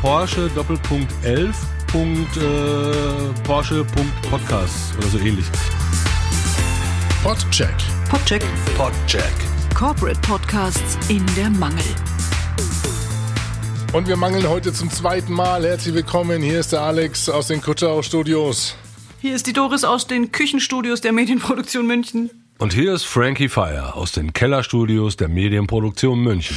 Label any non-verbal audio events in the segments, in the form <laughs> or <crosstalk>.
Porsche Doppelpunkt 11. Punkt, äh, Porsche Podcast oder so ähnlich. Podcheck. Podcheck. Podcheck. Corporate Podcasts in der Mangel. Und wir mangeln heute zum zweiten Mal. Herzlich willkommen. Hier ist der Alex aus den Kutschau Studios. Hier ist die Doris aus den Küchenstudios der Medienproduktion München. Und hier ist Frankie Fire aus den Kellerstudios der Medienproduktion München.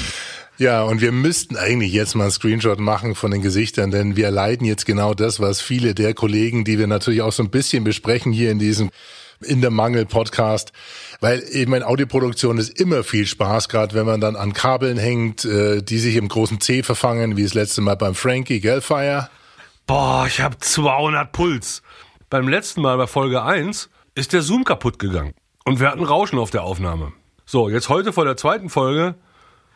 Ja, und wir müssten eigentlich jetzt mal einen Screenshot machen von den Gesichtern, denn wir leiden jetzt genau das, was viele der Kollegen, die wir natürlich auch so ein bisschen besprechen hier in diesem in der Mangel Podcast, weil eben in Audioproduktion ist immer viel Spaß, gerade wenn man dann an Kabeln hängt, äh, die sich im großen C verfangen, wie das letzte Mal beim Frankie, gell, Fire? Boah, ich habe 200 Puls. Beim letzten Mal bei Folge 1 ist der Zoom kaputt gegangen und wir hatten Rauschen auf der Aufnahme. So, jetzt heute vor der zweiten Folge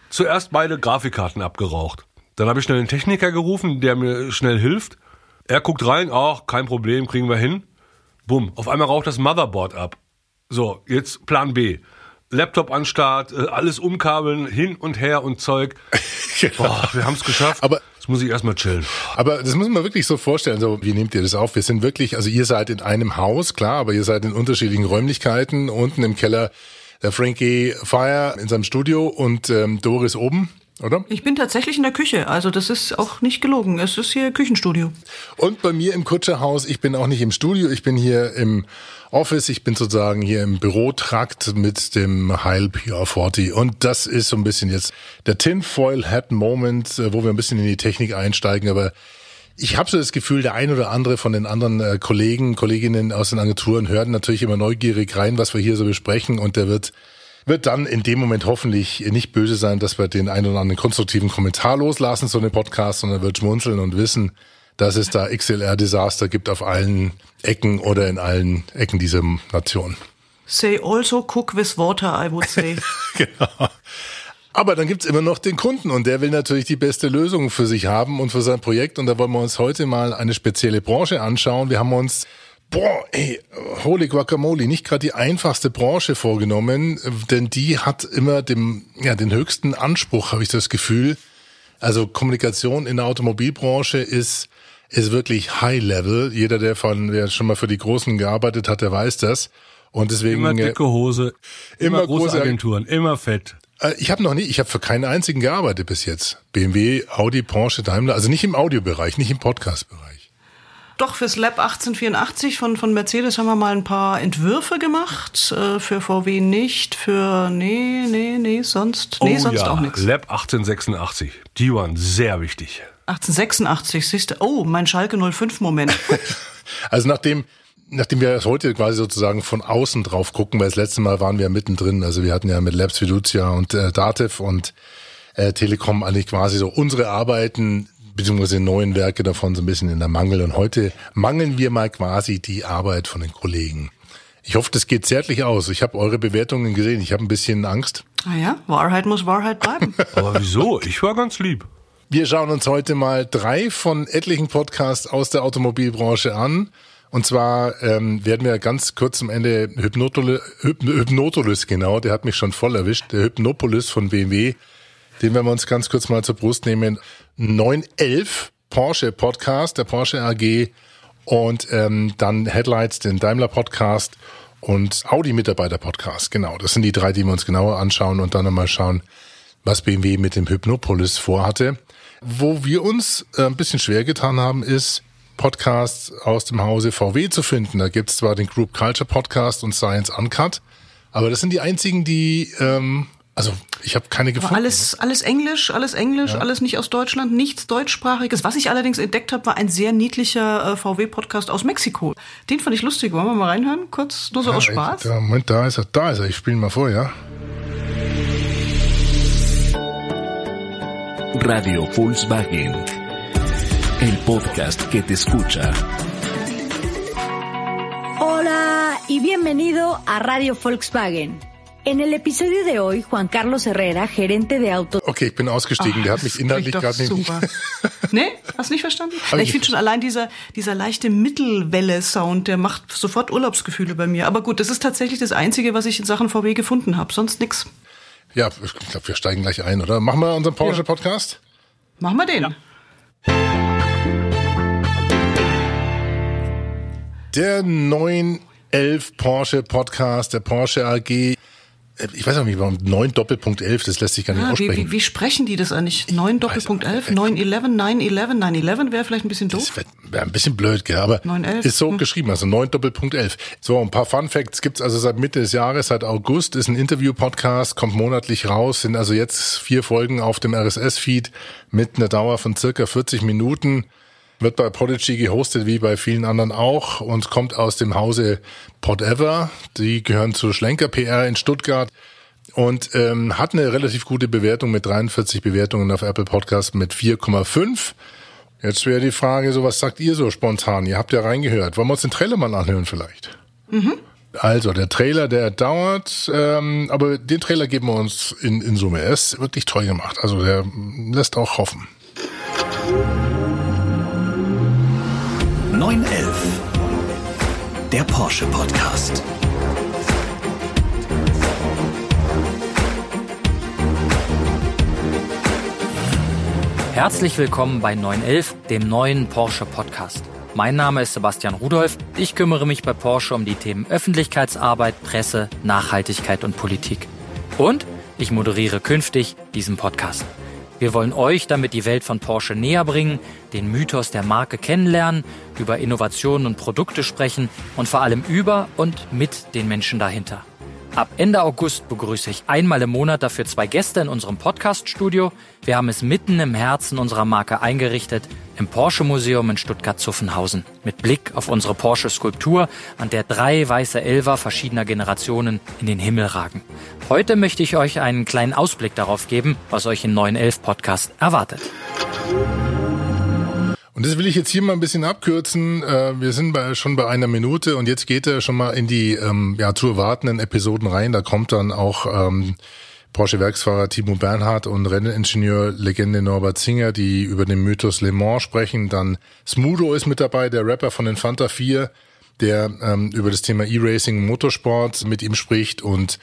zuerst beide Grafikkarten abgeraucht. Dann habe ich schnell einen Techniker gerufen, der mir schnell hilft. Er guckt rein, ach, kein Problem, kriegen wir hin. Bumm, auf einmal raucht das Motherboard ab. So, jetzt Plan B. Laptop an Start, äh, alles umkabeln, hin und her und Zeug. <laughs> Genau. Boah, wir haben es geschafft. Aber Jetzt muss ich erstmal chillen. Aber das muss man wirklich so vorstellen. So, wie nehmt ihr das auf? Wir sind wirklich, also ihr seid in einem Haus, klar, aber ihr seid in unterschiedlichen Räumlichkeiten. Unten im Keller der Frankie Fire in seinem Studio und ähm, Doris oben, oder? Ich bin tatsächlich in der Küche, also das ist auch nicht gelogen. Es ist hier Küchenstudio. Und bei mir im Kutscherhaus, ich bin auch nicht im Studio, ich bin hier im Office, ich bin sozusagen hier im Bürotrakt mit dem Heil PR40 und das ist so ein bisschen jetzt der Tinfoil Hat Moment, äh, wo wir ein bisschen in die Technik einsteigen, aber ich habe so das Gefühl, der ein oder andere von den anderen äh, Kollegen, Kolleginnen aus den Agenturen hören natürlich immer neugierig rein, was wir hier so besprechen und der wird wird dann in dem Moment hoffentlich nicht böse sein, dass wir den einen oder anderen konstruktiven Kommentar loslassen zu dem Podcast, sondern wird schmunzeln und wissen, dass es da XLR-Desaster gibt auf allen Ecken oder in allen Ecken dieser Nation. Say also cook with water, I would say. <laughs> genau. Aber dann gibt's immer noch den Kunden und der will natürlich die beste Lösung für sich haben und für sein Projekt. Und da wollen wir uns heute mal eine spezielle Branche anschauen. Wir haben uns, boah, ey, holy guacamole, nicht gerade die einfachste Branche vorgenommen, denn die hat immer dem, ja, den höchsten Anspruch, habe ich das Gefühl. Also Kommunikation in der Automobilbranche ist, ist wirklich High Level. Jeder, der von, der schon mal für die Großen gearbeitet hat, der weiß das. Und deswegen Immer dicke Hose, immer, immer große Agenturen, immer fett. Äh, ich habe noch nie, ich habe für keinen einzigen gearbeitet bis jetzt. BMW, Audi, Porsche, Daimler, also nicht im Audiobereich, nicht im Podcast-Bereich. Doch, fürs Lab 1884 von, von Mercedes haben wir mal ein paar Entwürfe gemacht. Äh, für VW nicht, für, nee, nee, nee, sonst, nee, oh, sonst ja. auch nichts. Lab 1886, die waren sehr wichtig. 1886, siehst du, oh, mein Schalke 05-Moment. <laughs> also nachdem, nachdem wir heute quasi sozusagen von außen drauf gucken, weil das letzte Mal waren wir mittendrin, also wir hatten ja mit Labs Fiducia und äh, Datev und äh, Telekom eigentlich quasi so unsere Arbeiten beziehungsweise neuen Werke davon so ein bisschen in der Mangel. Und heute mangeln wir mal quasi die Arbeit von den Kollegen. Ich hoffe, das geht zärtlich aus. Ich habe eure Bewertungen gesehen. Ich habe ein bisschen Angst. Ah ja, Wahrheit muss Wahrheit bleiben. <laughs> Aber wieso? Ich war ganz lieb. Wir schauen uns heute mal drei von etlichen Podcasts aus der Automobilbranche an. Und zwar ähm, werden wir ganz kurz am Ende Hypnotolis, Hypnotolis, genau, der hat mich schon voll erwischt, der Hypnopolis von BMW, den werden wir uns ganz kurz mal zur Brust nehmen. 911 Porsche Podcast, der Porsche AG und ähm, dann Headlights, den Daimler Podcast und Audi Mitarbeiter Podcast. Genau, das sind die drei, die wir uns genauer anschauen und dann nochmal schauen, was BMW mit dem Hypnopolis vorhatte. Wo wir uns äh, ein bisschen schwer getan haben, ist Podcasts aus dem Hause VW zu finden. Da gibt's zwar den Group Culture Podcast und Science Uncut, aber das sind die einzigen, die ähm, also ich habe keine gefunden. Aber alles, alles Englisch, alles Englisch, ja. alles nicht aus Deutschland, nichts deutschsprachiges. Was ich allerdings entdeckt habe, war ein sehr niedlicher äh, VW-Podcast aus Mexiko. Den fand ich lustig. Wollen wir mal reinhören? Kurz, nur so ja, aus Spaß. Ich, Moment, da ist er, da ist er. Ich spiele mal vor, ja. Radio Volkswagen. Podcast que te escucha. Hola y bienvenido a Radio Volkswagen. En el episodio de hoy, Juan Carlos Herrera, gerente de auto. Okay, ich bin ausgestiegen. Ach, Der hat mich inhaltlich gerade nicht. Super. <laughs> nee, hast nicht verstanden? ich, ich finde schon allein dieser, dieser leichte Mittelwelle-Sound, der macht sofort Urlaubsgefühle bei mir. Aber gut, das ist tatsächlich das Einzige, was ich in Sachen VW gefunden habe. Sonst nix. Ja, ich glaube, wir steigen gleich ein, oder? Machen wir unseren Porsche-Podcast? Ja. Machen wir den. Ja. Der 911 Porsche Podcast der Porsche AG. Ich weiß auch nicht, warum 9 Doppelpunkt 11, das lässt sich gar nicht Ah, wie, aussprechen. wie, wie sprechen die das eigentlich? 9 Doppelpunkt 11, 911, 911, 911 wäre vielleicht ein bisschen doof. Das wäre ein bisschen blöd, gell? aber 911, ist so geschrieben, also 9 Doppelpunkt 11. So, ein paar Fun Facts gibt's also seit Mitte des Jahres, seit August, ist ein Interview-Podcast, kommt monatlich raus, sind also jetzt vier Folgen auf dem RSS-Feed mit einer Dauer von circa 40 Minuten. Wird bei Prodigy gehostet, wie bei vielen anderen auch, und kommt aus dem Hause Podever. Die gehören zu Schlenker PR in Stuttgart und ähm, hat eine relativ gute Bewertung mit 43 Bewertungen auf Apple Podcast mit 4,5. Jetzt wäre die Frage, so was sagt ihr so spontan? Ihr habt ja reingehört. Wollen wir uns den Trailer mal anhören vielleicht? Also, der Trailer, der dauert, ähm, aber den Trailer geben wir uns in, in Summe. Er ist wirklich toll gemacht. Also, der lässt auch hoffen. 911. Der Porsche Podcast. Herzlich willkommen bei 911, dem neuen Porsche Podcast. Mein Name ist Sebastian Rudolph. Ich kümmere mich bei Porsche um die Themen Öffentlichkeitsarbeit, Presse, Nachhaltigkeit und Politik. Und ich moderiere künftig diesen Podcast. Wir wollen euch damit die Welt von Porsche näher bringen, den Mythos der Marke kennenlernen, über Innovationen und Produkte sprechen und vor allem über und mit den Menschen dahinter. Ab Ende August begrüße ich einmal im Monat dafür zwei Gäste in unserem Podcast-Studio. Wir haben es mitten im Herzen unserer Marke eingerichtet, im Porsche Museum in Stuttgart-Zuffenhausen. Mit Blick auf unsere Porsche-Skulptur, an der drei weiße Elfer verschiedener Generationen in den Himmel ragen. Heute möchte ich euch einen kleinen Ausblick darauf geben, was euch im 911 Podcast erwartet. Und das will ich jetzt hier mal ein bisschen abkürzen. Äh, Wir sind bei, schon bei einer Minute und jetzt geht er schon mal in die ähm, ja, zu erwartenden Episoden rein. Da kommt dann auch ähm, Porsche-Werksfahrer Timo Bernhard und Renningenieur-Legende Norbert Singer, die über den Mythos Le Mans sprechen. Dann Smudo ist mit dabei, der Rapper von den Fanta 4, der ähm, über das Thema E-Racing Motorsport mit ihm spricht und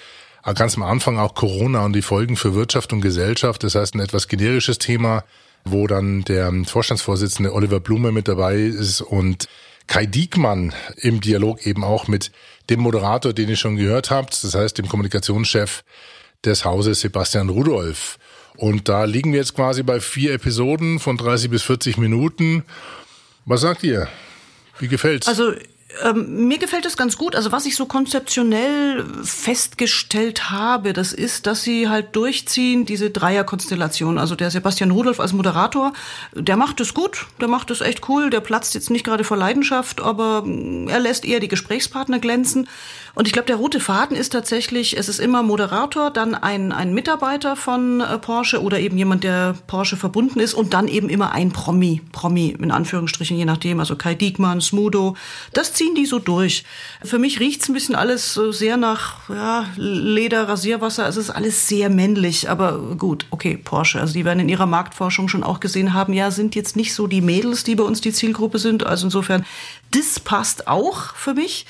ganz am Anfang auch Corona und die Folgen für Wirtschaft und Gesellschaft. Das heißt, ein etwas generisches Thema, wo dann der Vorstandsvorsitzende Oliver Blume mit dabei ist und Kai Diekmann im Dialog eben auch mit dem Moderator, den ihr schon gehört habt, das heißt dem Kommunikationschef des Hauses Sebastian Rudolph. Und da liegen wir jetzt quasi bei vier Episoden von 30 bis 40 Minuten. Was sagt ihr? Wie gefällt's? Also ähm, mir gefällt es ganz gut. Also was ich so konzeptionell festgestellt habe, das ist, dass sie halt durchziehen, diese Dreierkonstellation. Also der Sebastian Rudolph als Moderator, der macht es gut, der macht es echt cool, der platzt jetzt nicht gerade vor Leidenschaft, aber mm, er lässt eher die Gesprächspartner glänzen. Und ich glaube, der rote Faden ist tatsächlich, es ist immer Moderator, dann ein, ein Mitarbeiter von äh, Porsche oder eben jemand, der Porsche verbunden ist und dann eben immer ein Promi, Promi in Anführungsstrichen, je nachdem, also Kai Diekmann, Smudo. Das ziehen die so durch. Für mich riecht's ein bisschen alles so sehr nach ja, Leder, Rasierwasser. Es ist alles sehr männlich, aber gut, okay, Porsche. Also die werden in ihrer Marktforschung schon auch gesehen haben, ja, sind jetzt nicht so die Mädels, die bei uns die Zielgruppe sind. Also insofern, das passt auch für mich.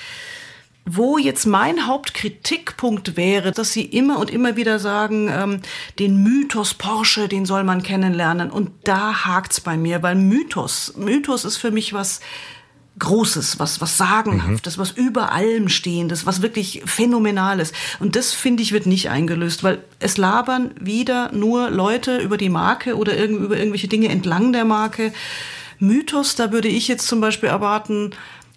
Wo jetzt mein Hauptkritikpunkt wäre, dass sie immer und immer wieder sagen, ähm, den Mythos Porsche, den soll man kennenlernen. Und da hakt's bei mir, weil Mythos, Mythos ist für mich was Großes, was, was Sagenhaftes, was über allem Stehendes, was wirklich Phänomenales. Und das, finde ich, wird nicht eingelöst, weil es labern wieder nur Leute über die Marke oder irgend, über irgendwelche Dinge entlang der Marke. Mythos, da würde ich jetzt zum Beispiel erwarten,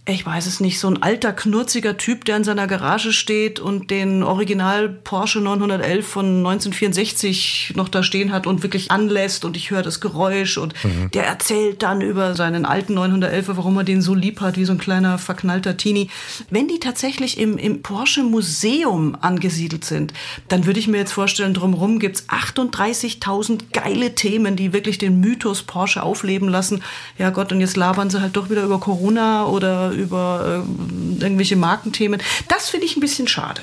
ich weiß es nicht, so ein alter, knurziger Typ, der in seiner Garage steht und den Original Porsche 911 von 1964 noch da stehen hat und wirklich anlässt und ich höre das Geräusch und mhm. der erzählt dann über seinen alten 911, warum er den so lieb hat, wie so ein kleiner verknallter Teenie. Wenn die tatsächlich im, im Porsche Museum angesiedelt sind, dann würde ich mir jetzt vorstellen, drumherum gibt's 38.000 geile Themen, die wirklich den Mythos Porsche aufleben lassen. Ja Gott, und jetzt labern sie halt doch wieder über Corona oder über äh, irgendwelche Markenthemen. Das finde ich ein bisschen schade.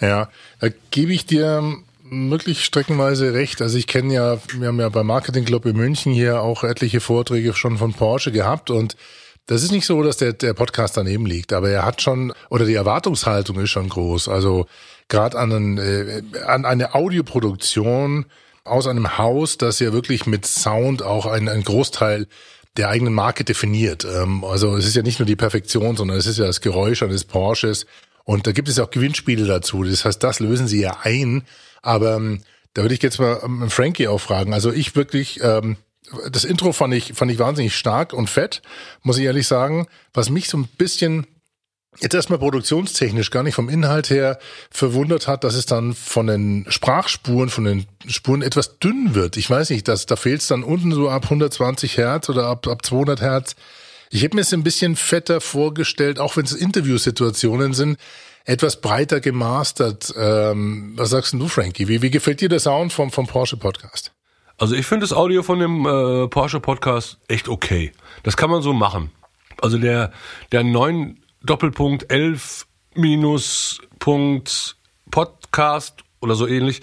Ja, da gebe ich dir wirklich streckenweise recht. Also ich kenne ja, wir haben ja beim Marketing Club in München hier auch etliche Vorträge schon von Porsche gehabt und das ist nicht so, dass der, der Podcast daneben liegt, aber er hat schon, oder die Erwartungshaltung ist schon groß. Also gerade an, äh, an eine Audioproduktion aus einem Haus, das ja wirklich mit Sound auch einen, einen Großteil der eigenen Marke definiert. Ähm, also es ist ja nicht nur die Perfektion, sondern es ist ja das Geräusch eines Porsches. Und da gibt es auch Gewinnspiele dazu. Das heißt, das lösen sie ja ein. Aber ähm, da würde ich jetzt mal ähm, Frankie auch fragen. Also ich wirklich, ähm, das Intro fand ich, fand ich wahnsinnig stark und fett, muss ich ehrlich sagen. Was mich so ein bisschen jetzt erstmal produktionstechnisch gar nicht vom Inhalt her verwundert hat, dass es dann von den Sprachspuren, von den Spuren etwas dünn wird. Ich weiß nicht, dass, da fehlt es dann unten so ab 120 Hertz oder ab, ab 200 Hertz. Ich hätte mir es ein bisschen fetter vorgestellt, auch wenn es Interviewsituationen sind, etwas breiter gemastert. Ähm, was sagst du, Frankie? Wie, wie gefällt dir der Sound vom, vom Porsche Podcast? Also ich finde das Audio von dem äh, Porsche Podcast echt okay. Das kann man so machen. Also der, der 9 Doppelpunkt 11 minus Punkt Podcast oder so ähnlich,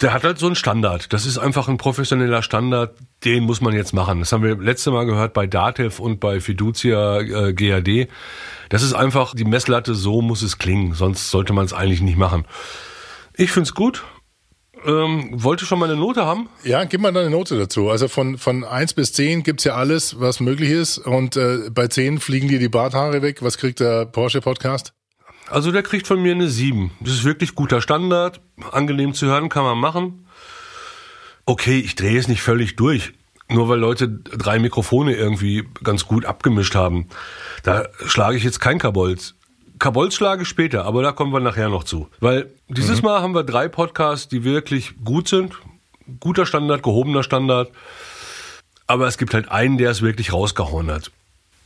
der hat halt so einen Standard. Das ist einfach ein professioneller Standard, den muss man jetzt machen. Das haben wir letzte Mal gehört bei Datev und bei Fiducia äh, GAD. Das ist einfach die Messlatte, so muss es klingen, sonst sollte man es eigentlich nicht machen. Ich find's gut. Ähm, wollte schon mal eine Note haben? Ja, gib mal eine Note dazu. Also von, von eins bis zehn gibt's ja alles, was möglich ist. Und äh, bei zehn fliegen dir die Barthaare weg. Was kriegt der Porsche Podcast? Also der kriegt von mir eine 7. Das ist wirklich guter Standard. Angenehm zu hören, kann man machen. Okay, ich drehe es nicht völlig durch. Nur weil Leute drei Mikrofone irgendwie ganz gut abgemischt haben. Da schlage ich jetzt kein Kabolz. Kabolz schlage ich später, aber da kommen wir nachher noch zu. Weil dieses mhm. Mal haben wir drei Podcasts, die wirklich gut sind. Guter Standard, gehobener Standard. Aber es gibt halt einen, der es wirklich rausgehauen hat.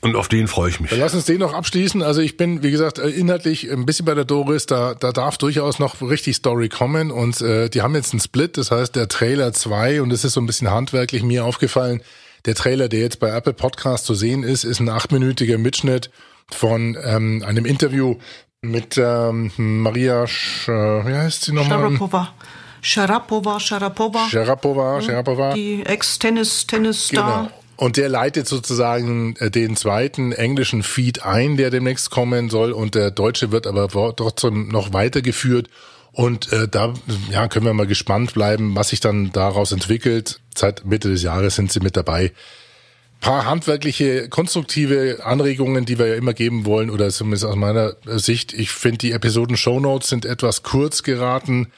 Und auf den freue ich mich. Dann lass uns den noch abschließen. Also ich bin, wie gesagt, äh, inhaltlich ein bisschen bei der Doris. Da, da darf durchaus noch richtig Story kommen. Und äh, die haben jetzt einen Split, das heißt der Trailer 2. Und es ist so ein bisschen handwerklich mir aufgefallen. Der Trailer, der jetzt bei Apple Podcast zu sehen ist, ist ein achtminütiger Mitschnitt von ähm, einem Interview mit ähm, Maria, Sch äh, wie heißt sie nochmal? Sharapova. Sharapova, Sharapova. Sharapova, Sharapova. Die Ex-Tennis-Tennis-Star. Genau. Und der leitet sozusagen äh, den zweiten englischen Feed ein, der demnächst kommen soll. Und der deutsche wird aber trotzdem noch weitergeführt. Und äh, da ja, können wir mal gespannt bleiben, was sich dann daraus entwickelt. Seit Mitte des Jahres sind sie mit dabei. Paar handwerkliche, konstruktive Anregungen, die wir ja immer geben wollen, oder zumindest aus meiner Sicht. Ich finde, die Episoden-Shownotes sind etwas kurz geraten.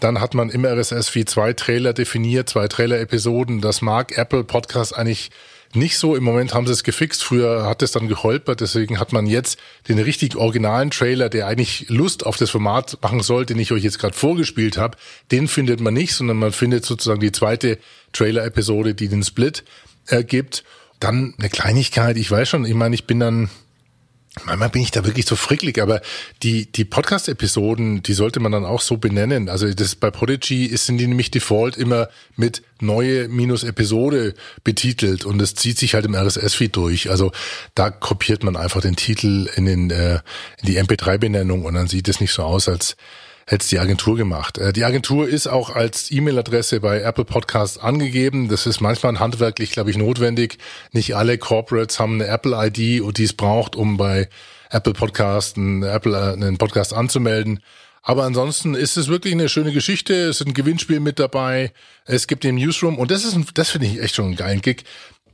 Dann hat man im RSS-Feed zwei Trailer definiert, zwei Trailer-Episoden. Das mag Apple Podcast eigentlich nicht so. Im Moment haben sie es gefixt. Früher hat es dann geholpert. Deswegen hat man jetzt den richtig originalen Trailer, der eigentlich Lust auf das Format machen soll, den ich euch jetzt gerade vorgespielt habe. Den findet man nicht, sondern man findet sozusagen die zweite Trailer-Episode, die den Split ergibt. Äh, dann eine Kleinigkeit. Ich weiß schon, ich meine, ich bin dann Manchmal bin ich da wirklich so fricklig, aber die, die Podcast-Episoden, die sollte man dann auch so benennen. Also das bei Prodigy ist, sind die nämlich default immer mit neue minus Episode betitelt und das zieht sich halt im RSS-Feed durch. Also da kopiert man einfach den Titel in, den, äh, in die MP3-Benennung und dann sieht es nicht so aus, als hätte es die Agentur gemacht. Äh, die Agentur ist auch als E-Mail-Adresse bei Apple Podcasts angegeben. Das ist manchmal handwerklich, glaube ich, notwendig. Nicht alle Corporates haben eine Apple-ID und die es braucht, um bei Apple Podcasts einen, Apple, äh, einen Podcast anzumelden. Aber ansonsten ist es wirklich eine schöne Geschichte. Es ist ein Gewinnspiel mit dabei. Es gibt den Newsroom und das ist, ein, das finde ich echt schon ein geilen Gig.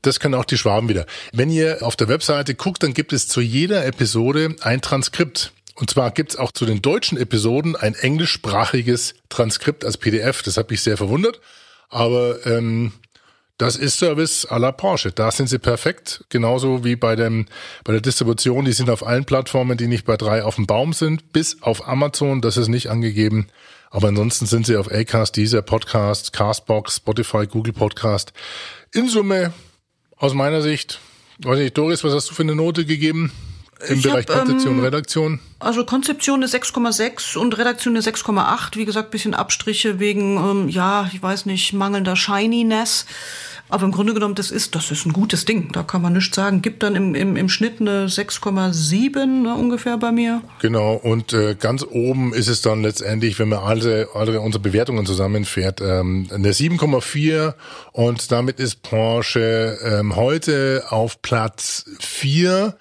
Das können auch die Schwaben wieder. Wenn ihr auf der Webseite guckt, dann gibt es zu jeder Episode ein Transkript. Und zwar gibt's auch zu den deutschen Episoden ein englischsprachiges Transkript als PDF. Das hat mich sehr verwundert. Aber ähm, das ist Service à la Porsche. Da sind sie perfekt. Genauso wie bei, dem, bei der Distribution. Die sind auf allen Plattformen, die nicht bei drei auf dem Baum sind. Bis auf Amazon. Das ist nicht angegeben. Aber ansonsten sind sie auf Acast, dieser Podcast, Castbox, Spotify, Google Podcast. In Summe, aus meiner Sicht, weiß nicht, Doris, was hast du für eine Note gegeben? Im ich Bereich hab, Konzeption, ähm, Redaktion? Also Konzeption eine 6,6 und Redaktion eine 6,8. Wie gesagt, bisschen Abstriche wegen, ähm, ja, ich weiß nicht, mangelnder Shininess. Aber im Grunde genommen, das ist, das ist ein gutes Ding. Da kann man nichts sagen. Gibt dann im, im, im Schnitt eine 6,7 ne, ungefähr bei mir. Genau. Und äh, ganz oben ist es dann letztendlich, wenn man alle, alle unsere Bewertungen zusammenfährt, ähm, eine 7,4. Und damit ist Porsche ähm, heute auf Platz 4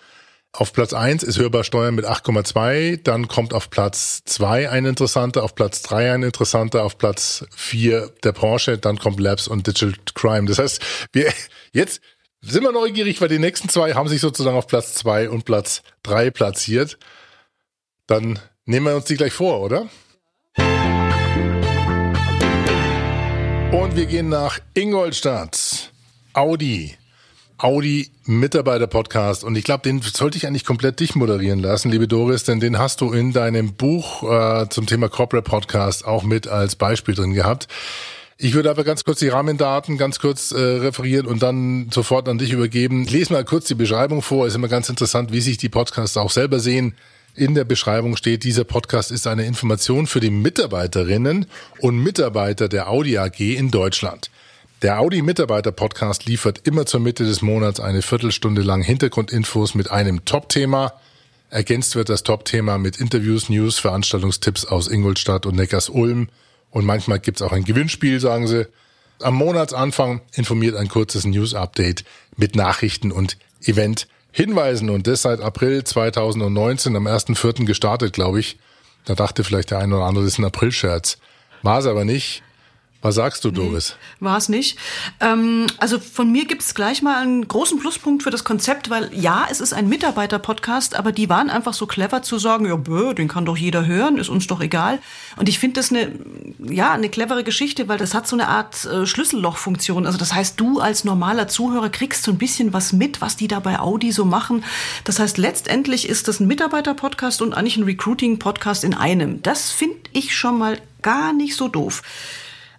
auf Platz eins ist hörbar Steuern mit 8,2, dann kommt auf Platz zwei ein interessanter, auf Platz drei ein interessanter, auf Platz vier der Porsche, dann kommt Labs und Digital Crime. Das heißt, wir <laughs> jetzt Sind wir neugierig, weil die nächsten zwei haben sich sozusagen auf Platz zwei und Platz drei platziert. Dann nehmen wir uns die gleich vor, oder? Und wir gehen nach Ingolstadt. Audi. Audi Mitarbeiter Podcast und ich glaube, den sollte ich eigentlich komplett dich moderieren lassen, liebe Doris, denn den hast du in deinem Buch äh, zum Thema Corporate Podcast auch mit als Beispiel drin gehabt. Ich würde aber ganz kurz die Rahmendaten ganz kurz äh, referieren und dann sofort an dich übergeben. Ich lese mal kurz die Beschreibung vor. Ist immer ganz interessant, wie sich die Podcasts auch selber sehen. In der Beschreibung steht, dieser Podcast ist eine Information für die Mitarbeiterinnen und Mitarbeiter der Audi AG in Deutschland. Der Audi Mitarbeiter Podcast liefert immer zur Mitte des Monats eine Viertelstunde lang Hintergrundinfos mit einem Top-Thema. Ergänzt wird das Top-Thema mit Interviews, News, Veranstaltungstipps aus Ingolstadt und Neckars-Ulm und manchmal gibt's auch ein Gewinnspiel, sagen sie. Am Monatsanfang informiert ein kurzes News-Update mit Nachrichten und Event-Hinweisen. Und das seit April 2019, am 1.4. gestartet, glaube ich. Da dachte vielleicht der eine oder andere, das ist ein April-Scherz. War es aber nicht. Was sagst du, Doris? Nee, War es nicht. Ähm, also von mir gibt es gleich mal einen großen Pluspunkt für das Konzept, weil ja, es ist ein Mitarbeiter-Podcast, aber die waren einfach so clever zu sagen, ja, bö, den kann doch jeder hören, ist uns doch egal. Und ich finde das eine, ja, eine clevere Geschichte, weil das hat so eine Art äh, Schlüssellochfunktion. Also das heißt, du als normaler Zuhörer kriegst so ein bisschen was mit, was die da bei Audi so machen. Das heißt, letztendlich ist das ein Mitarbeiter-Podcast und eigentlich ein Recruiting-Podcast in einem. Das finde ich schon mal gar nicht so doof.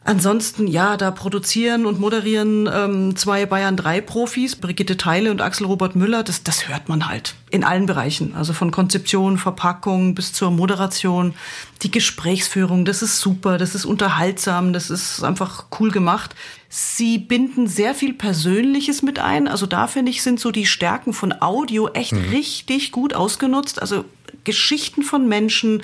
Ansonsten, ja, da produzieren und moderieren ähm, zwei Bayern 3 Profis, Brigitte Teile und Axel Robert Müller. Das, das hört man halt in allen Bereichen. Also von Konzeption, Verpackung bis zur Moderation, die Gesprächsführung. Das ist super, das ist unterhaltsam, das ist einfach cool gemacht. Sie binden sehr viel Persönliches mit ein. Also da finde ich, sind so die Stärken von Audio echt mhm. richtig gut ausgenutzt. Also Geschichten von Menschen.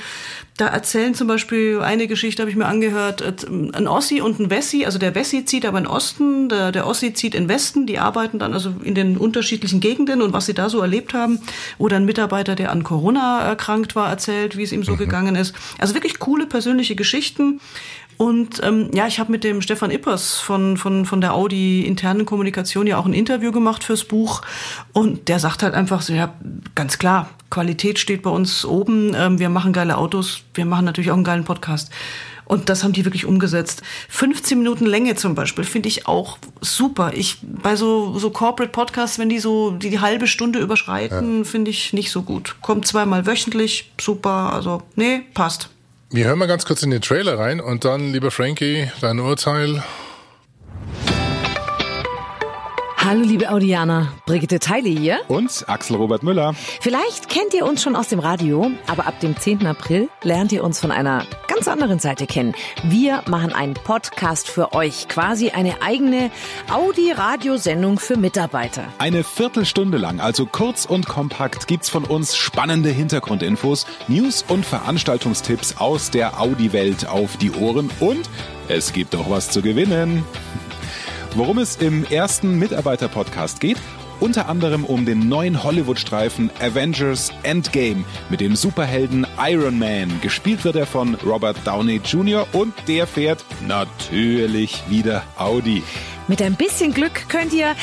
Da erzählen zum Beispiel eine Geschichte, habe ich mir angehört, ein Ossi und ein Wessi. Also der Wessi zieht aber in Osten, der, der Ossi zieht in Westen. Die arbeiten dann also in den unterschiedlichen Gegenden und was sie da so erlebt haben. Oder ein Mitarbeiter, der an Corona erkrankt war, erzählt, wie es ihm so mhm. gegangen ist. Also wirklich coole persönliche Geschichten. Und ähm, ja, ich habe mit dem Stefan Ippers von, von, von der Audi internen Kommunikation ja auch ein Interview gemacht fürs Buch. Und der sagt halt einfach so, ja, ganz klar, Qualität steht bei uns oben. Ähm, wir machen geile Autos, wir machen natürlich auch einen geilen Podcast. Und das haben die wirklich umgesetzt. 15 Minuten Länge zum Beispiel finde ich auch super. Ich bei so so Corporate Podcasts, wenn die so die, die halbe Stunde überschreiten, ja. finde ich nicht so gut. Kommt zweimal wöchentlich, super. Also nee, passt. Wir hören mal ganz kurz in den Trailer rein und dann, lieber Frankie, dein Urteil. Hallo liebe Audianer, Brigitte Teile hier. Und Axel Robert Müller. Vielleicht kennt ihr uns schon aus dem Radio, aber ab dem 10. April lernt ihr uns von einer ganz anderen Seite kennen. Wir machen einen Podcast für euch, quasi eine eigene Audi-Radiosendung für Mitarbeiter. Eine Viertelstunde lang, also kurz und kompakt, gibt's von uns spannende Hintergrundinfos, News und Veranstaltungstipps aus der Audi-Welt auf die Ohren und es gibt auch was zu gewinnen. Worum es im ersten Mitarbeiter-Podcast geht? Unter anderem um den neuen Hollywood-Streifen Avengers Endgame mit dem Superhelden Iron Man. Gespielt wird er von Robert Downey Jr. und der fährt natürlich wieder Audi. Mit ein bisschen Glück könnt ihr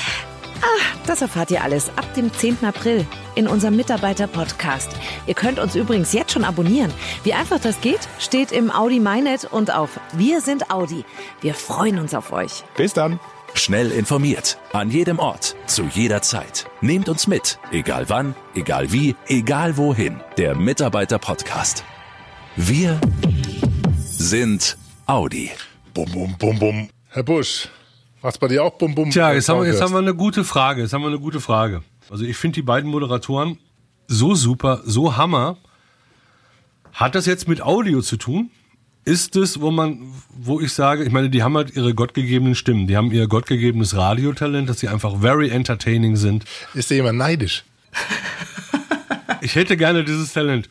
Ah, das erfahrt ihr alles ab dem 10. April in unserem Mitarbeiter-Podcast. Ihr könnt uns übrigens jetzt schon abonnieren. Wie einfach das geht, steht im Audi MyNet und auf Wir sind Audi. Wir freuen uns auf euch. Bis dann. Schnell informiert. An jedem Ort. Zu jeder Zeit. Nehmt uns mit. Egal wann, egal wie, egal wohin. Der Mitarbeiter-Podcast. Wir sind Audi. Bum, bum, bum, bum. Herr Busch, macht's bei dir auch bum, bum? Tja, jetzt haben, wir, jetzt haben wir eine gute Frage. Jetzt haben wir eine gute Frage. Also ich finde die beiden Moderatoren so super, so hammer. Hat das jetzt mit Audio zu tun? Ist es, wo man, wo ich sage, ich meine, die haben halt ihre gottgegebenen Stimmen, die haben ihr gottgegebenes Radiotalent, dass sie einfach very entertaining sind. Ist da jemand neidisch? <laughs> Ich hätte gerne dieses Talent.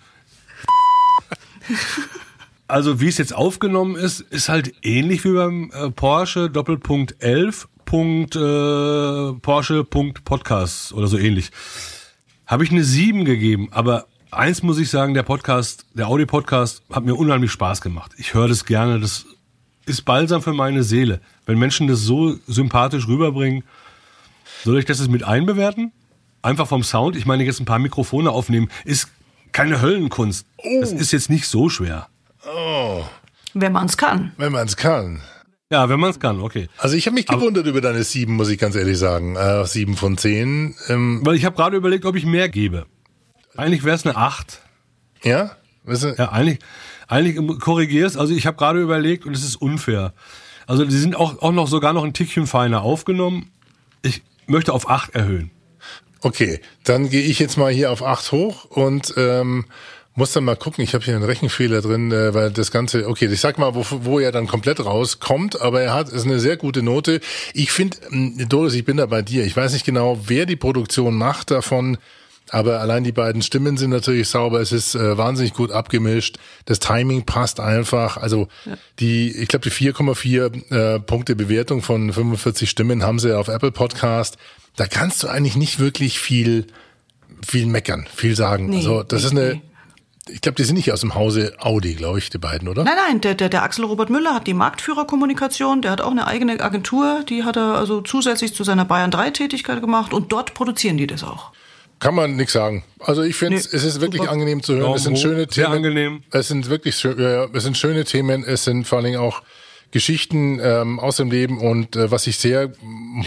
Also wie es jetzt aufgenommen ist, ist halt ähnlich wie beim äh, Porsche Doppelpunkt 11. Punkt, äh, Porsche Punkt Podcast oder so ähnlich. Habe ich eine 7 gegeben, aber eins muss ich sagen, der Podcast, der Audi-Podcast hat mir unheimlich Spaß gemacht. Ich höre das gerne. Das ist balsam für meine Seele. Wenn Menschen das so sympathisch rüberbringen. Soll ich das jetzt mit einbewerten? Einfach vom Sound. Ich meine, jetzt ein paar Mikrofone aufnehmen ist keine Höllenkunst. Das ist jetzt nicht so schwer. Oh, Wenn man es kann. wenn man es kann. Ja, wenn man es kann, okay. Also ich habe mich gewundert über deine sieben, muss ich ganz ehrlich sagen. Äh, sieben von zehn. Ähm, Weil ich habe gerade überlegt, ob ich mehr gebe. Eigentlich wäre es eine 8. ja? Weißt du? Ja, eigentlich, eigentlich korrigierst. Also ich habe gerade überlegt und es ist unfair. Also die sind auch, auch noch sogar noch ein Tickchen feiner aufgenommen. Ich möchte auf 8 erhöhen. Okay, dann gehe ich jetzt mal hier auf acht hoch und ähm, muss dann mal gucken. Ich habe hier einen Rechenfehler drin, äh, weil das Ganze, okay, ich sag mal, wo, wo er dann komplett rauskommt, aber er hat ist eine sehr gute Note. Ich finde, Doris, ich bin da bei dir. Ich weiß nicht genau, wer die Produktion macht davon. Aber allein die beiden Stimmen sind natürlich sauber. Es ist äh, wahnsinnig gut abgemischt. Das Timing passt einfach. Also die, ich glaube, die 4,4 äh, Punkte Bewertung von 45 Stimmen haben sie auf Apple Podcast. Da kannst du eigentlich nicht wirklich viel, viel meckern, viel sagen. Nee, also das nee, ist eine, nee. ich glaube, die sind nicht aus dem Hause Audi, glaube ich, die beiden, oder? Nein, nein, der, der, der Axel Robert Müller hat die Marktführerkommunikation, der hat auch eine eigene Agentur, die hat er also zusätzlich zu seiner Bayern 3 Tätigkeit gemacht und dort produzieren die das auch. Kann man nichts sagen. Also ich finde, Nee, es ist wirklich super. angenehm zu hören. Es sind Daumen schöne hoch, sehr Themen. angenehm. Es sind wirklich schön, ja, es sind schöne Themen. Es sind vor allen Dingen auch Geschichten ähm, aus dem Leben. Und äh, was ich sehr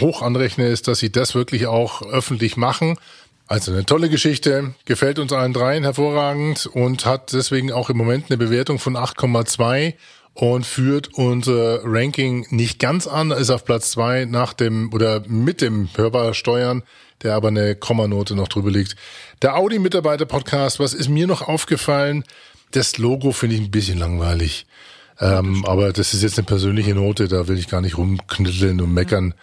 hoch anrechne, ist, dass sie das wirklich auch öffentlich machen. Also eine tolle Geschichte, gefällt uns allen dreien hervorragend und hat deswegen auch im Moment eine Bewertung von 8,2 und führt unser Ranking nicht ganz an, ist auf Platz zwei nach dem oder mit dem Hörbar Steuern, der aber eine Kommanote noch drüber liegt. Der Audi Mitarbeiter Podcast, was ist mir noch aufgefallen? Das Logo finde ich ein bisschen langweilig. Ähm, aber das ist jetzt eine persönliche Note, da will ich gar nicht rumknitteln und meckern.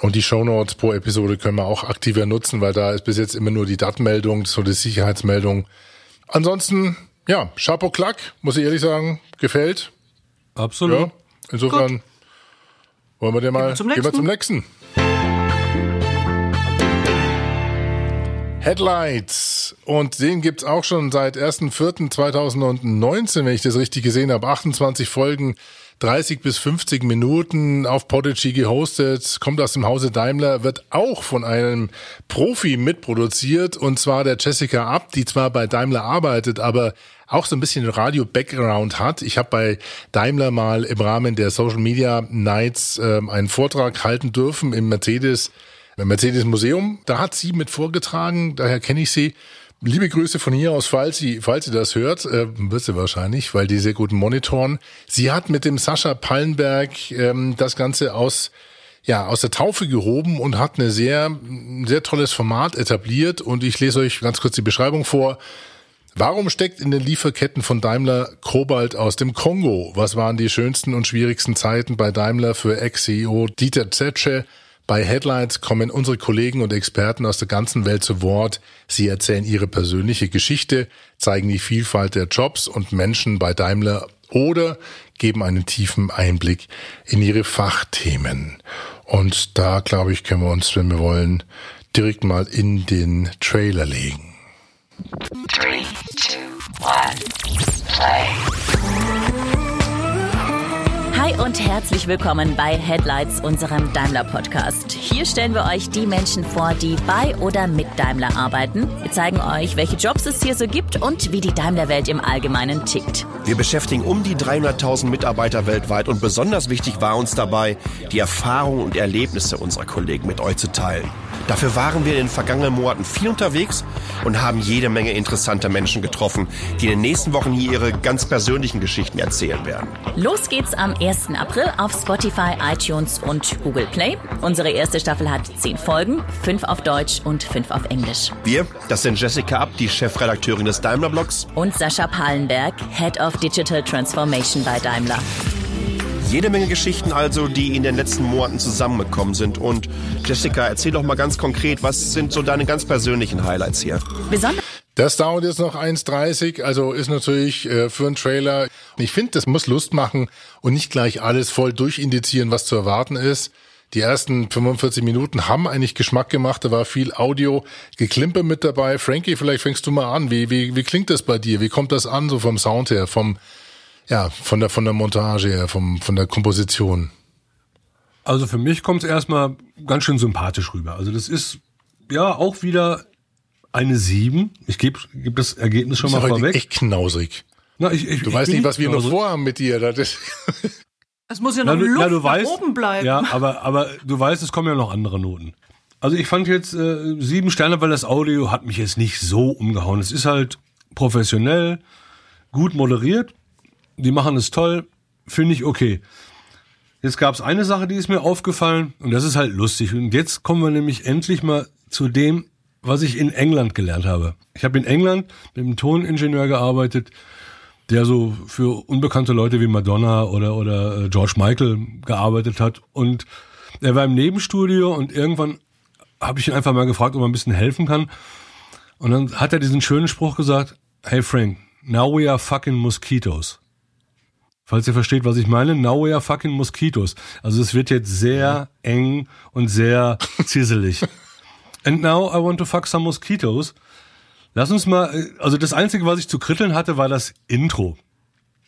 Und die Shownotes pro Episode können wir auch aktiver nutzen, weil da ist bis jetzt immer nur die DAT-Meldung, so die Sicherheitsmeldung. Ansonsten, ja, Chapeau Klack, muss ich ehrlich sagen, gefällt. Absolut. Ja, insofern wollen wir dir mal gehen wir zum nächsten. Headlights. Und den gibt's auch schon seit 1.4.2019, wenn ich das richtig gesehen habe. 28 Folgen, 30 bis 50 Minuten auf Podigy gehostet, kommt aus dem Hause Daimler, wird auch von einem Profi mitproduziert, und zwar der Jessica Abt, die zwar bei Daimler arbeitet, aber auch so ein bisschen Radio-Background hat. Ich habe bei Daimler mal im Rahmen der Social Media Nights ähm, einen Vortrag halten dürfen im Mercedes im Mercedes Museum. Da hat sie mit vorgetragen, daher kenne ich sie. Liebe Grüße von hier aus, falls sie, falls sie das hört, äh, wird sie wahrscheinlich, weil die sehr guten monitoren. Sie hat mit dem Sascha Pallenberg ähm, das Ganze aus ja, aus der Taufe gehoben und hat eine sehr, sehr tolles Format etabliert. Und ich lese euch ganz kurz die Beschreibung vor. Warum steckt in den Lieferketten von Daimler Kobalt aus dem Kongo? Was waren die schönsten und schwierigsten Zeiten bei Daimler für Ex-CEO Dieter Zetsche? Bei Headlights kommen unsere Kollegen und Experten aus der ganzen Welt zu Wort. Sie erzählen ihre persönliche Geschichte, zeigen die Vielfalt der Jobs und Menschen bei Daimler oder geben einen tiefen Einblick in ihre Fachthemen. Und da, glaube ich, können wir uns, wenn wir wollen, direkt mal in den Trailer legen. Und herzlich willkommen bei Headlights, unserem Daimler-Podcast. Hier stellen wir euch die Menschen vor, die bei oder mit Daimler arbeiten. Wir zeigen euch, welche Jobs es hier so gibt und wie die Daimler-Welt im Allgemeinen tickt. Wir beschäftigen um die 300.000 Mitarbeiter weltweit und besonders wichtig war uns dabei, die Erfahrungen und Erlebnisse unserer Kollegen mit euch zu teilen. Dafür waren wir in den vergangenen Monaten viel unterwegs und haben jede Menge interessanter Menschen getroffen, die in den nächsten Wochen hier ihre ganz persönlichen Geschichten erzählen werden. Los geht's am 1. April auf Spotify, iTunes und Google Play. Unsere erste Staffel hat zehn Folgen, fünf auf Deutsch und fünf auf Englisch. Wir, das sind Jessica Abt, die Chefredakteurin des Daimler-Blogs. Und Sascha Pallenberg, Head of Digital Transformation bei Daimler. Jede Menge Geschichten also, die in den letzten Monaten zusammengekommen sind. Und Jessica, erzähl doch mal ganz konkret, was sind so deine ganz persönlichen Highlights hier? Besonders Das dauert jetzt noch 1,30, also ist natürlich äh, für einen Trailer. Ich finde, das muss Lust machen und nicht gleich alles voll durchindizieren, was zu erwarten ist. Die ersten 45 Minuten haben eigentlich Geschmack gemacht. Da war viel Audio, Geklimper mit dabei. Frankie, vielleicht fängst du mal an. Wie, wie, wie klingt das bei dir? Wie kommt das an, so vom Sound her, vom, ja, von der, von der Montage her, vom, von der Komposition? Also für mich kommt es erstmal ganz schön sympathisch rüber. Also das ist ja auch wieder eine 7. Ich gebe geb das Ergebnis schon mal vorweg. echt knausrig. Na, ich, ich, Du ich weißt nicht, was wir noch also- vorhaben mit dir. Das ist <laughs> Es muss ja Na, noch du, Luft na, du nach weißt, oben bleiben. Ja, aber, aber du weißt, es kommen ja noch andere Noten. Also ich fand jetzt äh, sieben Sterne, weil das Audio hat mich jetzt nicht so umgehauen. Es ist halt professionell, gut moderiert. Die machen es toll, finde ich okay. Jetzt gab es eine Sache, die ist mir aufgefallen und das ist halt lustig. Und jetzt kommen wir nämlich endlich mal zu dem, was ich in England gelernt habe. Ich habe in England mit einem Toningenieur gearbeitet, der so für unbekannte Leute wie Madonna oder, oder äh, George Michael gearbeitet hat. Und er war im Nebenstudio und irgendwann habe ich ihn einfach mal gefragt, ob er ein bisschen helfen kann. Und dann hat er diesen schönen Spruch gesagt, hey Frank, now we are fucking mosquitoes. Falls ihr versteht, was ich meine, now we are fucking mosquitoes. Also es wird jetzt sehr eng und sehr <laughs> zisselig. And now I want to fuck some mosquitoes. Lass uns mal, äh, also das Einzige, was ich zu kritteln hatte, war das Intro.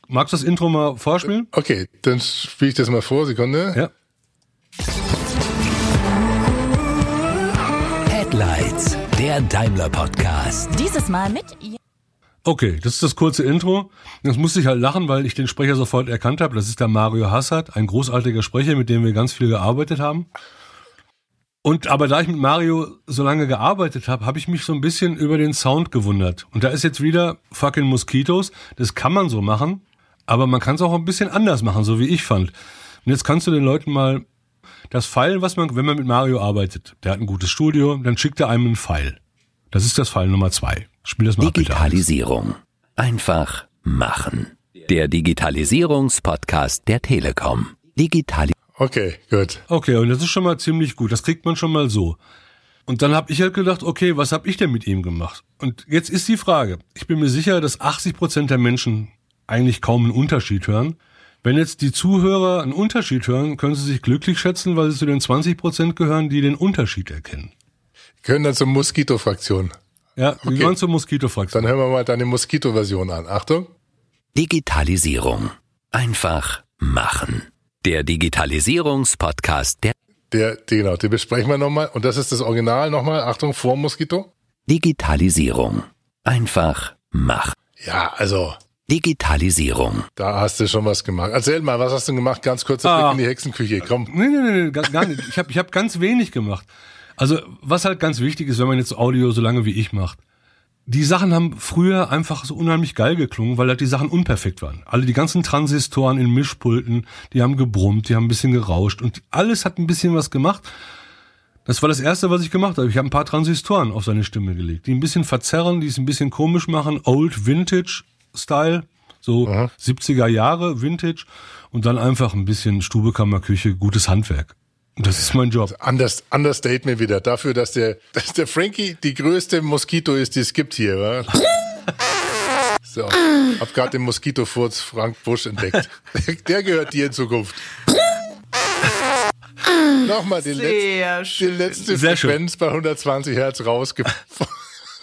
Magst du das Intro mal vorspielen? okay, dann spiele ich das mal vor, Sekunde. Ja. Headlights, der Daimler Podcast. Dieses Mal mit Okay, das ist das kurze Intro. Das musste ich halt lachen, weil ich den Sprecher sofort erkannt habe. Das ist der Mario Hassard, ein großartiger Sprecher, mit dem wir ganz viel gearbeitet haben. Und aber da ich mit Mario so lange gearbeitet habe, habe ich mich so ein bisschen über den Sound gewundert. Und da ist jetzt wieder fucking Mosquitos. Das kann man so machen, aber man kann es auch ein bisschen anders machen, so wie ich fand. Und jetzt kannst du den Leuten mal das Pfeil, was man, wenn man mit Mario arbeitet, der hat ein gutes Studio, dann schickt er einem einen Pfeil. Das ist das Pfeil Nummer zwei. Spiel das mal. Digitalisierung. Einfach machen. Der Digitalisierungspodcast der Telekom. Digitali Okay, gut. Okay, und das ist schon mal ziemlich gut. Das kriegt man schon mal so. Und dann habe ich halt gedacht, okay, was habe ich denn mit ihm gemacht? Und jetzt ist die Frage. Ich bin mir sicher, dass 80 Prozent der Menschen eigentlich kaum einen Unterschied hören. Wenn jetzt die Zuhörer einen Unterschied hören, können sie sich glücklich schätzen, weil sie zu den 20 Prozent gehören, die den Unterschied erkennen. Können dann zur Moskito-Fraktion. Ja, wir Okay. gehören zur Moskito-Fraktion. Dann hören wir mal deine Moskito-Version an. Achtung. Digitalisierung. Einfach machen. Der Digitalisierungspodcast der Der, die, genau, den besprechen wir nochmal. Und das ist das Original nochmal. Achtung, vor Moskito. Digitalisierung. Einfach machen. Ja, also, Digitalisierung. da hast du schon was gemacht. Erzähl mal, was hast du gemacht? Ganz kurzer Ah. Blick in die Hexenküche. Komm. Nee, nee, nee, nee gar, gar nicht. Ich habe ich hab ganz wenig gemacht. Also, was halt ganz wichtig ist, wenn man jetzt Audio so lange wie ich macht. Die Sachen haben früher einfach so unheimlich geil geklungen, weil halt die Sachen unperfekt waren. Alle die ganzen Transistoren in Mischpulten, die haben gebrummt, die haben ein bisschen gerauscht und alles hat ein bisschen was gemacht. Das war das erste, was ich gemacht habe. Ich habe ein paar Transistoren auf seine Stimme gelegt, die ein bisschen verzerren, die es ein bisschen komisch machen, Old Vintage Style, so 70er Jahre Vintage und dann einfach ein bisschen Stubekammerküche, gutes Handwerk. Das ist mein Job. Anders, Understatement wieder. Dafür, dass der, <laughs> dass der Frankie die größte Moskito ist, die es gibt hier, wa? <laughs> So. Hab gerade den Moskitofurz Frank Busch entdeckt. Der gehört dir in Zukunft. <laughs> Nochmal die, Sehr letzte, die schön. letzte Sehr schön. Frequenz bei 120 Hertz rausge...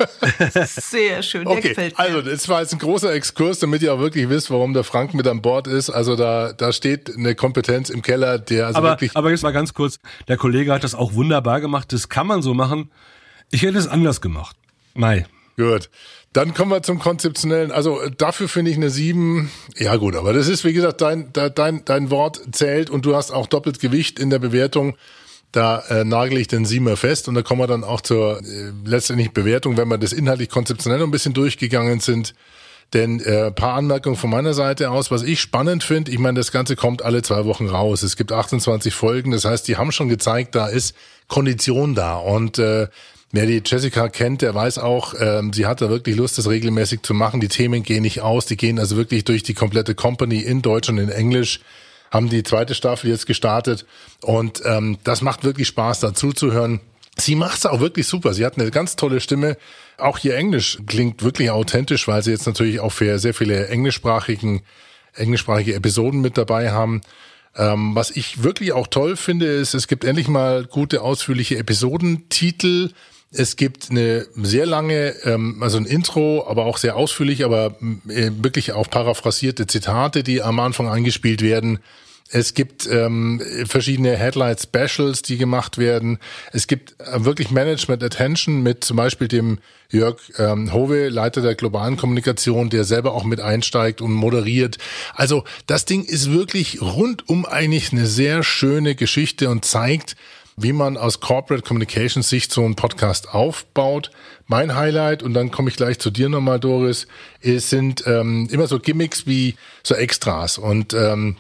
<laughs> Sehr schön. Der Okay, gefällt mir. also das war jetzt ein großer Exkurs, damit ihr auch wirklich wisst, warum der Frank mit an Bord ist. Also da, da steht eine Kompetenz im Keller, der also aber, wirklich... aber jetzt mal ganz kurz. Der Kollege hat das auch wunderbar gemacht. Das kann man so machen. Ich hätte es anders gemacht. Nein. Gut. Dann kommen wir zum konzeptionellen. Also äh, dafür finde ich eine 7. Ja gut, aber das ist wie gesagt dein de- dein dein Wort zählt und du hast auch doppelt Gewicht in der Bewertung. Da äh, nagel ich den Siemer fest und da kommen wir dann auch zur äh, letztendlichen Bewertung, wenn wir das inhaltlich konzeptionell ein bisschen durchgegangen sind. Denn äh, paar Anmerkungen von meiner Seite aus, was ich spannend finde, ich meine, das Ganze kommt alle zwei Wochen raus. Es gibt 28 Folgen, das heißt, die haben schon gezeigt, da ist Kondition da. Und äh, wer die Jessica kennt, der weiß auch, ähm, sie hat da wirklich Lust, das regelmäßig zu machen. Die Themen gehen nicht aus, die gehen also wirklich durch die komplette Company in Deutsch und in Englisch haben die zweite Staffel jetzt gestartet und ähm, das macht wirklich Spaß, dazu zu hören. Sie macht's auch wirklich super. Sie hat eine ganz tolle Stimme. Auch ihr Englisch klingt wirklich authentisch, weil sie jetzt natürlich auch für sehr viele englischsprachigen, englischsprachige Episoden mit dabei haben. Ähm, was ich wirklich auch toll finde, ist, es gibt endlich mal gute, ausführliche Episodentitel. Es gibt eine sehr lange, ähm, also ein Intro, aber auch sehr ausführlich, aber äh, wirklich auch paraphrasierte Zitate, die am Anfang eingespielt werden. Es gibt ähm, verschiedene Headlight Specials, die gemacht werden. Es gibt äh, wirklich Management Attention mit zum Beispiel dem Jörg ähm, Hove, Leiter der globalen Kommunikation, der selber auch mit einsteigt und moderiert. Also das Ding ist wirklich rundum eigentlich eine sehr schöne Geschichte und zeigt, wie man aus Corporate Communications Sicht so einen Podcast aufbaut. Mein Highlight, und dann komme ich gleich zu dir nochmal, Doris, sind ähm, immer so Gimmicks wie so Extras. Und ähm,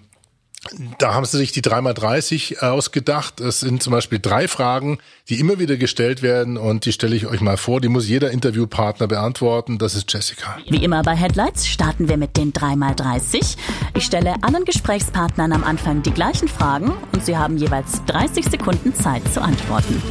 da haben sie sich die 3x30 ausgedacht. Es sind zum Beispiel drei Fragen, die immer wieder gestellt werden und die stelle ich euch mal vor. Die muss jeder Interviewpartner beantworten. Das ist Jessica. Wie immer bei Headlights starten wir mit den 3x30. Ich stelle allen Gesprächspartnern am Anfang die gleichen Fragen und sie haben jeweils 30 Sekunden Zeit zu antworten.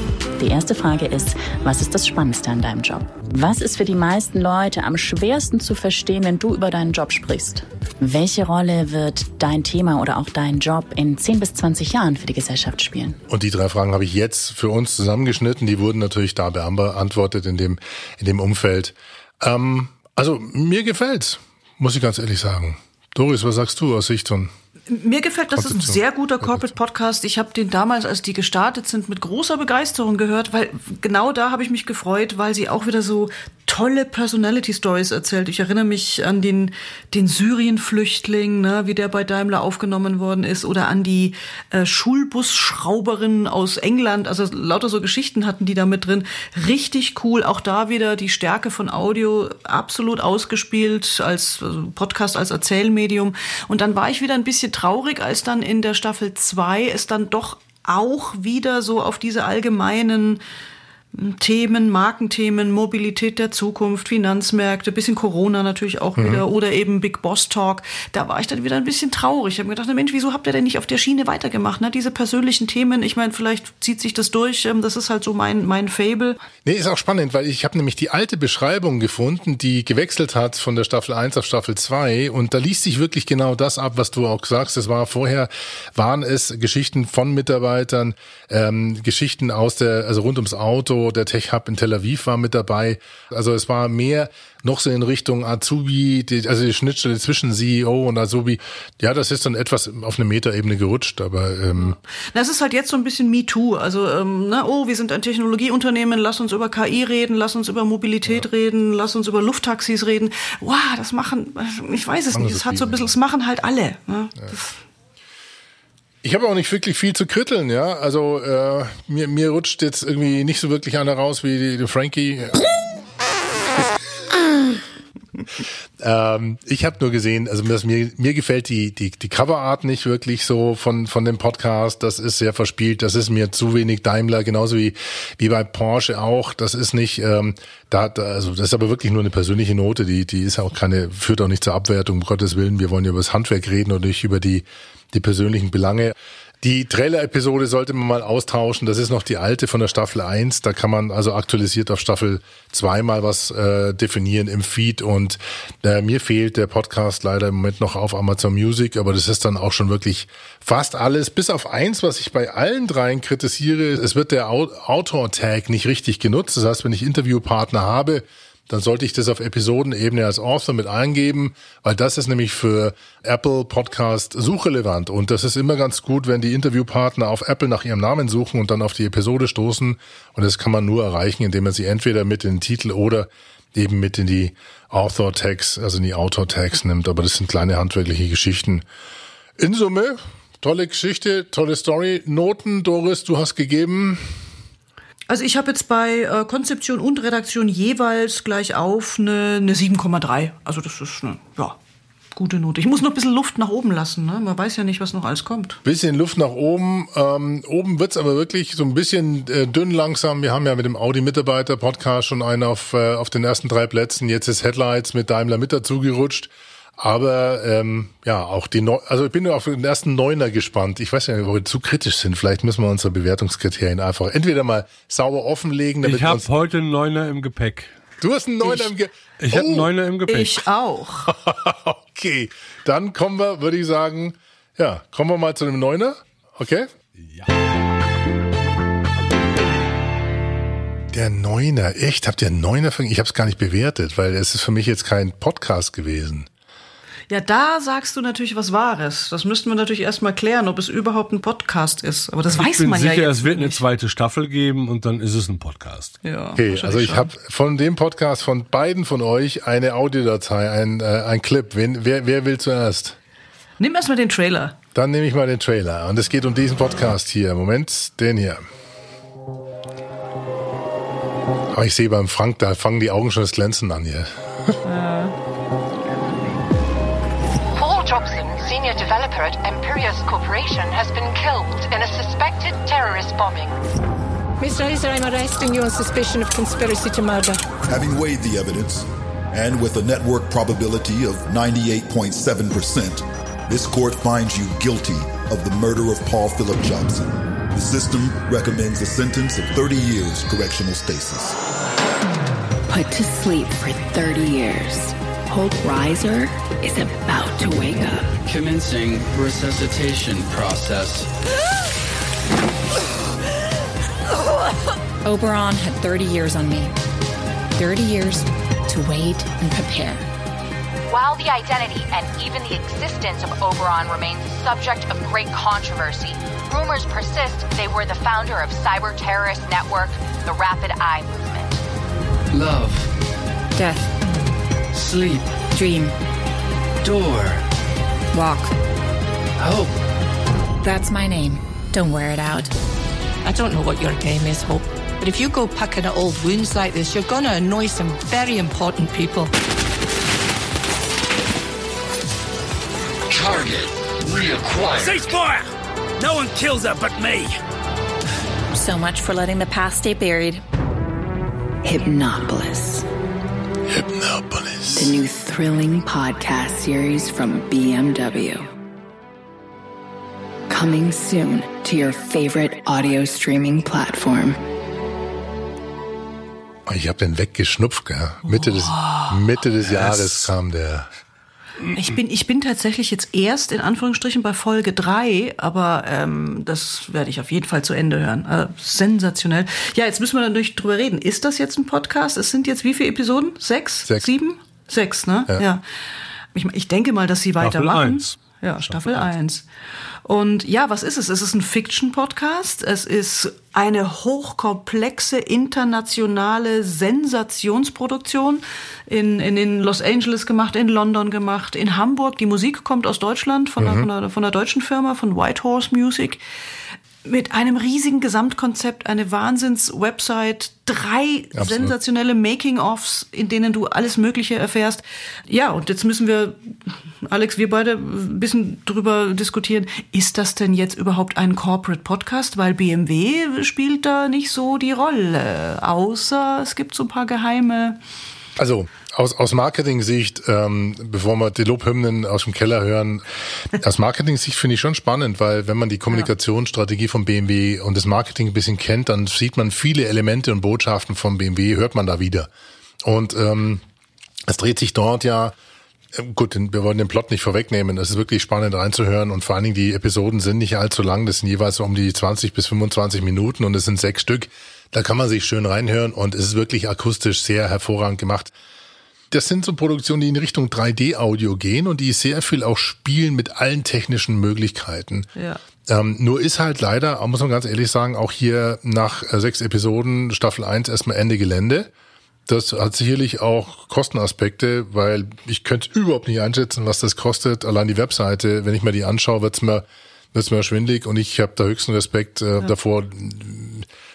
Die erste Frage ist, was ist das Spannendste an deinem Job? Was ist für die meisten Leute am schwersten zu verstehen, wenn du über deinen Job sprichst? Welche Rolle wird dein Thema oder auch dein Job in 10 bis 20 Jahren für die Gesellschaft spielen? Und die drei Fragen habe ich jetzt für uns zusammengeschnitten. Die wurden natürlich da beantwortet in dem, in dem Umfeld. Ähm, also mir gefällt's, muss ich ganz ehrlich sagen. Doris, was sagst du aus Sicht von mir gefällt, das ist ein sehr guter Corporate Podcast. Ich habe den damals, als die gestartet sind, mit großer Begeisterung gehört, weil genau da habe ich mich gefreut, weil sie auch wieder so tolle Personality Stories erzählt. Ich erinnere mich an den, den Syrien-Flüchtling, ne, wie der bei Daimler aufgenommen worden ist, oder an die äh, Schulbusschrauberin aus England. Also lauter so Geschichten hatten die da mit drin. Richtig cool. Auch da wieder die Stärke von Audio absolut ausgespielt als also Podcast, als Erzählmedium. Und dann war ich wieder ein bisschen traurig, als dann in der Staffel 2 es dann doch auch wieder so auf diese allgemeinen Themen, Markenthemen, Mobilität der Zukunft, Finanzmärkte, bisschen Corona natürlich auch mhm. wieder oder eben Big Boss Talk. Da war ich dann wieder ein bisschen traurig. Ich habe mir gedacht, Mensch, wieso habt ihr denn nicht auf der Schiene weitergemacht? Ne? Diese persönlichen Themen, ich meine, vielleicht zieht sich das durch. Ähm, das ist halt so mein, mein Fable. Nee, ist auch spannend, weil ich habe nämlich die alte Beschreibung gefunden, die gewechselt hat von der Staffel 1 auf Staffel 2 und da liest sich wirklich genau das ab, was du auch sagst. Es war vorher, waren es Geschichten von Mitarbeitern, ähm, Geschichten aus der, also rund ums Auto, der Tech Hub in Tel Aviv war mit dabei. Also es war mehr noch so in Richtung Azubi, die, also die Schnittstelle zwischen CEO und Azubi. Ja, das ist dann etwas auf eine Metaebene gerutscht, aber ähm das ist halt jetzt so ein bisschen Me Too. Also ähm, ne, oh, wir sind ein Technologieunternehmen, lass uns über KI reden, lass uns über Mobilität ja. reden, lass uns über Lufttaxis reden. Wow, das machen, ich weiß es nicht, es hat so ein bisschen, das machen halt alle. Ne? Ja. Ich habe auch nicht wirklich viel zu kritteln, ja. Also äh, mir, mir rutscht jetzt irgendwie nicht so wirklich einer raus wie die, die Frankie. <laughs> ähm, ich habe nur gesehen, also mir, mir gefällt die, die, die Coverart nicht wirklich so von, von dem Podcast. Das ist sehr verspielt. Das ist mir zu wenig Daimler, genauso wie, wie bei Porsche auch. Das ist nicht, ähm, da, da, also das ist aber wirklich nur eine persönliche Note. Die, die ist auch keine, führt auch nicht zur Abwertung, um Gottes Willen. Wir wollen ja über das Handwerk reden und nicht über die die persönlichen Belange. Die Trailer-Episode sollte man mal austauschen. Das ist noch die alte von der Staffel 1. Da kann man also aktualisiert auf Staffel 2 mal was äh, definieren im Feed. Und äh, mir fehlt der Podcast leider im Moment noch auf Amazon Music, aber das ist dann auch schon wirklich fast alles. Bis auf eins, was ich bei allen dreien kritisiere. Es wird der Autor-Tag nicht richtig genutzt. Das heißt, wenn ich Interviewpartner habe, dann sollte ich das auf Episodenebene als Author mit eingeben, weil das ist nämlich für Apple Podcast suchrelevant und das ist immer ganz gut, wenn die Interviewpartner auf Apple nach ihrem Namen suchen und dann auf die Episode stoßen und das kann man nur erreichen, indem man sie entweder mit in den Titel oder eben mit in die Author Tags, also in die Autor Tags nimmt, aber das sind kleine handwerkliche Geschichten. In Summe, tolle Geschichte, tolle Story. Noten, Doris, du hast gegeben also ich habe jetzt bei äh, Konzeption und Redaktion jeweils gleich auf eine, eine 7,3. Also das ist eine, ja, gute Note. Ich muss noch ein bisschen Luft nach oben lassen. Ne? Man weiß ja nicht, was noch alles kommt. Bisschen Luft nach oben. Ähm, oben wird's aber wirklich so ein bisschen äh, dünn langsam. Wir haben ja mit dem Audi-Mitarbeiter-Podcast schon einen auf, äh, auf den ersten drei Plätzen. Jetzt ist Headlights mit Daimler mit dazu gerutscht. Aber ähm, ja, auch die Neu also ich bin auf den ersten Neuner gespannt. Ich weiß ja nicht, ob wir zu kritisch sind. Vielleicht müssen wir unsere Bewertungskriterien einfach entweder mal sauber offenlegen. Damit ich habe heute einen Neuner im Gepäck. Du hast einen Neuner ich, im Gepäck. Ich oh, habe einen Neuner im Gepäck. Ich auch. <laughs> okay, dann kommen wir, würde ich sagen, ja, kommen wir mal zu dem Neuner. Okay? Ja. Der Neuner, echt? Habt ihr einen Neuner? Ich habe es gar nicht bewertet, weil es ist für mich jetzt kein Podcast gewesen. Ja, da sagst du natürlich was Wahres. Das müssten wir natürlich erstmal klären, ob es überhaupt ein Podcast ist. Aber das ich weiß bin man sicher, ja jetzt es wird eine nicht. zweite Staffel geben und dann ist es ein Podcast. Ja, Okay, also ich habe von dem Podcast von beiden von euch eine Audiodatei, ein, äh, ein Clip. Wen, wer, wer will zuerst? Nimm erstmal den Trailer. Dann nehme ich mal den Trailer. Und es geht um diesen Podcast hier. Moment, den hier. Aber ich sehe beim Frank, da fangen die Augen schon das Glänzen an hier. Paul senior developer at Imperius Corporation, has been killed in a suspected terrorist bombing. Mr. Heiser, I'm arresting you on suspicion of conspiracy to murder. Having weighed the evidence, and with a network probability of 98.7%, this court finds you guilty of the murder of Paul Philip Jobson. The system recommends a sentence of 30 years correctional stasis. Put to sleep for 30 years. Hope Riser is about to wake up. Commencing resuscitation process. <gasps> Oberon had 30 years on me. 30 years to wait and prepare. While the identity and even the existence of Oberon remains a subject of great controversy, rumors persist they were the founder of cyber terrorist network, the Rapid Eye Movement. Love. Death. Sleep. Dream. Door. Walk. Hope. That's my name. Don't wear it out. I don't know what your game is, Hope, but if you go picking at old wounds like this, you're going to annoy some very important people. Target reacquired. Ceasefire! No one kills her but me. So much for letting the past stay buried. Hypnopolis. The new thrilling podcast series from BMW. Coming soon to your favorite audio streaming platform. Ich habe den weggeschnupft, gell? Mitte des, Mitte des Yes. Jahres kam der. Ich bin, ich bin tatsächlich jetzt erst in Anführungsstrichen bei Folge drei, aber ähm, das werde ich auf jeden Fall zu Ende hören. Äh, sensationell. Ja, jetzt müssen wir natürlich drüber reden. Ist das jetzt ein Podcast? Es sind jetzt wie viele Episoden? Sechs? Sechs. Sieben? Sechs, ne? Ja. Ich, ich denke mal, dass sie weitermachen. eins. Ja, Staffel 1. Und ja, was ist es? Es ist ein Fiction-Podcast. Es ist eine hochkomplexe, internationale Sensationsproduktion. In, in, in Los Angeles gemacht, in London gemacht, in Hamburg. Die Musik kommt aus Deutschland, von, einer, Mhm. von, einer, von einer deutschen Firma, von Whitehorse Music. Mit einem riesigen Gesamtkonzept, eine Wahnsinns-Website, drei Absolut. sensationelle Making-ofs, in denen du alles Mögliche erfährst. Ja, und jetzt müssen wir, Alex, wir beide ein bisschen drüber diskutieren. Ist das denn jetzt überhaupt ein Corporate Podcast? Weil BMW spielt da nicht so die Rolle. Außer es gibt so ein paar geheime. Also aus, aus Marketing-Sicht, ähm, bevor wir die Lobhymnen aus dem Keller hören, aus Marketing-Sicht finde ich schon spannend, weil wenn man die Kommunikationsstrategie von BMW und das Marketing ein bisschen kennt, dann sieht man viele Elemente und Botschaften von BMW, hört man da wieder. Und ähm, es dreht sich dort ja äh, Gut, wir wollen den Plot nicht vorwegnehmen. Es ist wirklich spannend reinzuhören und vor allen Dingen die Episoden sind nicht allzu lang. Das sind jeweils um die 20 bis 25 Minuten und es sind sechs Stück. Da kann man sich schön reinhören und es ist wirklich akustisch sehr hervorragend gemacht. Das sind so Produktionen, die in Richtung 3D-Audio gehen und die sehr viel auch spielen mit allen technischen Möglichkeiten. Ja. Ähm, nur ist halt leider, muss man ganz ehrlich sagen, auch hier nach äh, sechs Episoden Staffel 1 erstmal Ende Gelände. Das hat sicherlich auch Kostenaspekte, weil ich könnte überhaupt nicht einschätzen, was das kostet. Allein die Webseite, wenn ich mir die anschaue, wird's mir, wird's mir schwindlig und ich habe da höchsten Respekt äh, davor,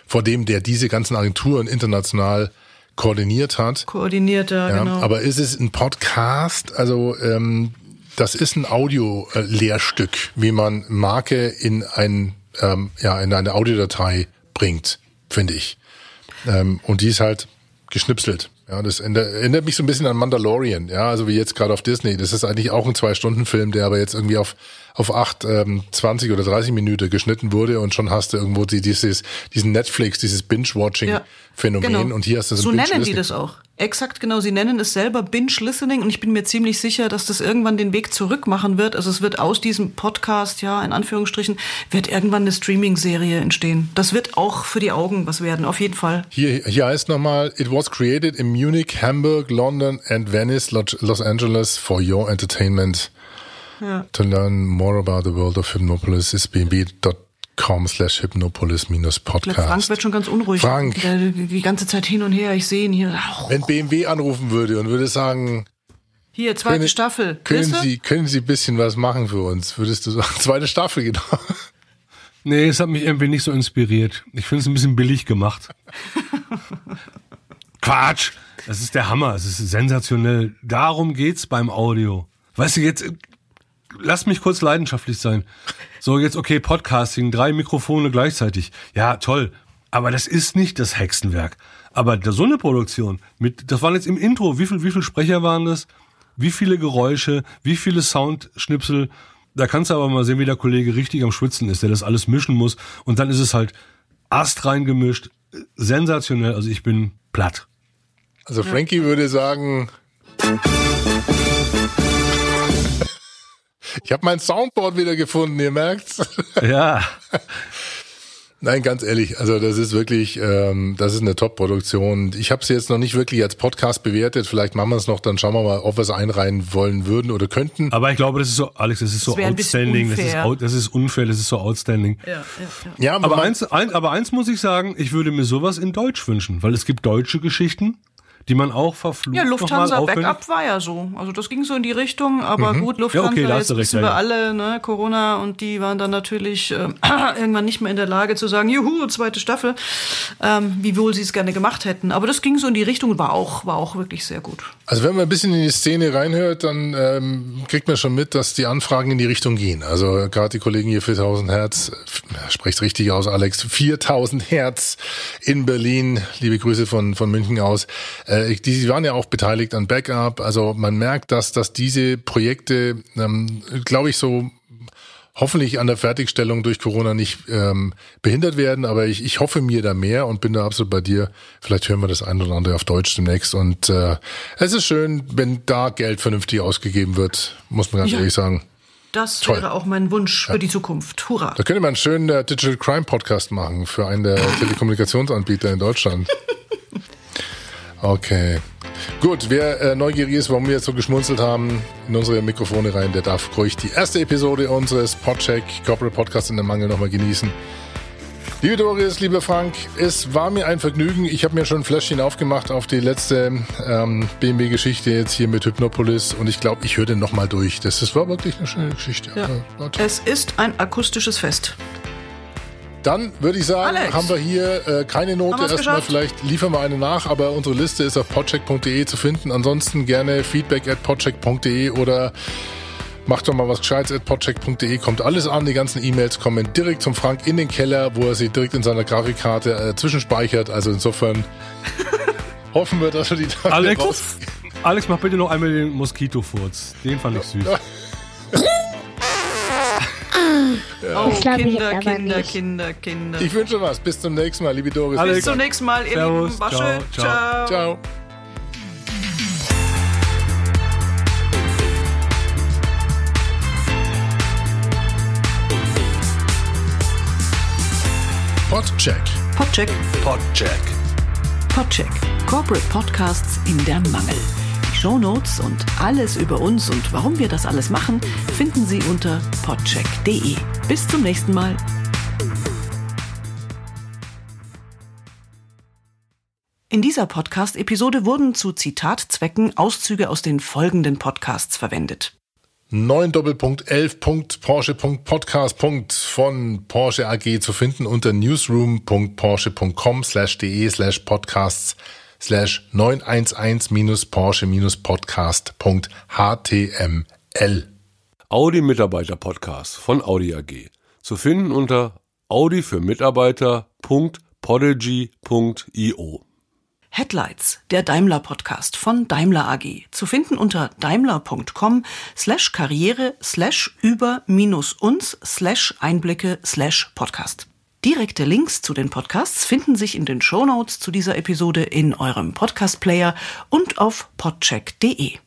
vor dem, der diese ganzen Agenturen international koordiniert hat. Koordinierter, Ja, genau. Aber ist es ein Podcast? Also ähm, das ist ein Audio-Lehrstück, wie man Marke in ein ähm, ja in eine Audiodatei bringt, finde ich. Ähm, und die ist halt geschnipselt. Ja, das erinnert mich so ein bisschen an Mandalorian. Ja, also wie jetzt gerade auf Disney. Das ist eigentlich auch ein Zwei-Stunden-Film, der aber jetzt irgendwie auf auf acht, ähm, 20 oder 30 Minuten geschnitten wurde und schon hast du irgendwo die, dieses, diesen Netflix, dieses Binge-Watching-Phänomen Genau. und hier hast du so, so ein nennen die das auch. Exakt genau, sie nennen es selber Binge-Listening und ich bin mir ziemlich sicher, dass das irgendwann den Weg zurück machen wird. Also es wird aus diesem Podcast, ja, in Anführungsstrichen, wird irgendwann eine Streaming-Serie entstehen. Das wird auch für die Augen was werden, auf jeden Fall. Hier, hier heißt nochmal, it was created in Munich, Hamburg, London and Venice, Los Angeles for your entertainment. Ja. To learn more about the world of Hypnopolis is bnb.com slash hypnopolis minus Ich glaub, Frank wird schon ganz unruhig. Frank. Der, die ganze Zeit hin und her, ich sehe ihn hier. Wenn BMW anrufen würde und würde sagen, Hier, zweite Können- Staffel. können? Sie, können Sie ein bisschen was machen für uns? Würdest du sagen, <laughs> zweite Staffel, genau. Nee, es hat mich irgendwie nicht so inspiriert. Ich finde es ein bisschen billig gemacht. <laughs> Quatsch! Das ist der Hammer. Es ist sensationell. Darum geht's beim Audio. Weißt du, jetzt, lass mich kurz leidenschaftlich sein. So, jetzt, okay, Podcasting, drei Mikrofone gleichzeitig. Ja, toll. Aber das ist nicht das Hexenwerk. Aber so eine Produktion mit, das waren jetzt im Intro, wie viel, wie viel Sprecher waren das? Wie viele Geräusche? Wie viele Soundschnipsel? Da kannst du aber mal sehen, wie der Kollege richtig am Schwitzen ist, der das alles mischen muss. Und dann ist es halt astrein gemischt. Sensationell. Also ich bin platt. Also Frankie würde sagen, ich habe mein Soundboard wieder gefunden, ihr merkt's. <laughs> Ja. Nein, ganz ehrlich, also das ist wirklich, ähm, das ist eine Top-Produktion. Ich habe sie jetzt noch nicht wirklich als Podcast bewertet. Vielleicht machen wir es noch, dann schauen wir mal, ob wir es einreihen wollen würden oder könnten. Aber ich glaube, das ist so, Alex, das ist so Das outstanding. Das ist, unfair. out, das ist unfair, das ist so outstanding. Ja, ja, ja. aber, eins, ein, aber eins muss ich sagen, ich würde mir sowas in Deutsch wünschen, weil es gibt deutsche Geschichten, die man auch verflucht Ja, Lufthansa noch mal aufwendig- Backup war ja so. Also das ging so in die Richtung, aber Mhm. gut, Ja, Lufthansa, okay, da hast jetzt recht, wissen ja, wir ja. alle, ne, Corona und die waren dann natürlich äh, <clears throat> irgendwann nicht mehr in der Lage zu sagen, juhu, zweite Staffel, ähm, wie wohl sie es gerne gemacht hätten. Aber das ging so in die Richtung, war auch, war auch wirklich sehr gut. Also wenn man ein bisschen in die Szene reinhört, dann ähm, kriegt man schon mit, dass die Anfragen in die Richtung gehen. Also gerade die Kollegen hier 4000 Hertz, spricht richtig aus, Alex, 4000 Hertz in Berlin. Liebe Grüße von von München aus. Äh, ich- die waren ja auch beteiligt an Backup. Also man merkt, dass dass diese Projekte, ähm, glaube ich, so hoffentlich an der Fertigstellung durch Corona nicht ähm, behindert werden, aber ich, ich hoffe mir da mehr und bin da absolut bei dir. Vielleicht hören wir das ein oder andere auf Deutsch demnächst. Und äh, es ist schön, wenn da Geld vernünftig ausgegeben wird, muss man ganz Ja. ehrlich sagen. Das Toll. wäre auch mein Wunsch für die Zukunft. Hurra. Da könnte man einen schönen äh, Digital Crime Podcast machen für einen der <laughs> Telekommunikationsanbieter in Deutschland. <laughs> Okay. Gut, wer äh, neugierig ist, warum wir jetzt so geschmunzelt haben, in unsere Mikrofone rein, der darf ruhig die erste Episode unseres Podcheck Corporate Podcast in der Mangel nochmal genießen. Liebe Doris, lieber Frank, es war mir ein Vergnügen. Ich habe mir schon ein Fläschchen aufgemacht auf die letzte ähm, BMW-Geschichte jetzt hier mit Hypnopolis und ich glaube, ich höre den nochmal durch. Das, das war wirklich eine schöne Geschichte. Ja. toll. Es ist ein akustisches Fest. Dann würde ich sagen, Alex. haben wir hier äh, keine Note. Erstmal geschafft? vielleicht liefern wir eine nach, aber unsere Liste ist auf podcheck.de zu finden. Ansonsten gerne feedback at podcheck.de oder macht doch mal was Gescheites at podcheck.de. Kommt alles an. Die ganzen E-Mails kommen direkt zum Frank in den Keller, wo er sie direkt in seiner Grafikkarte äh, zwischenspeichert. Also insofern <laughs> hoffen wir, dass wir die Tage Alex, raus- Alex, mach bitte noch einmal den Moskitofurz. Den fand ich süß. <laughs> Oh, glaub ich Kinder, Kinder, nicht. Kinder, Kinder. Ich wünsche was. Bis zum nächsten Mal, liebe Doris. Bis zum nächsten Mal, ihr Servus. Lieben. War schön. Ciao. Ciao. Ciao. Podcheck. Podcheck. Podcheck. Podcheck. Corporate Podcasts in der Mangel. Shownotes und alles über uns und warum wir das alles machen, finden Sie unter podcheck.de. Bis zum nächsten Mal. In dieser Podcast-Episode wurden zu Zitatzwecken Auszüge aus den folgenden Podcasts verwendet. 9 Doppelpunkt 11 Punkt Porsche Punkt Podcast Punkt von Porsche AG zu finden unter newsroom.porsche.com slash de slash podcasts slash 911 minus Porsche minus Podcast Punkt html. Audi Mitarbeiter Podcast von Audi AG. Zu finden unter audi für Mitarbeiter.podigy.io. Headlights, der Daimler Podcast von Daimler AG, zu finden unter daimler.com slash karriere slash über minus uns slash Einblicke slash Podcast. Direkte Links zu den Podcasts finden sich in den Shownotes zu dieser Episode in eurem Podcast-Player und auf podcheck.de.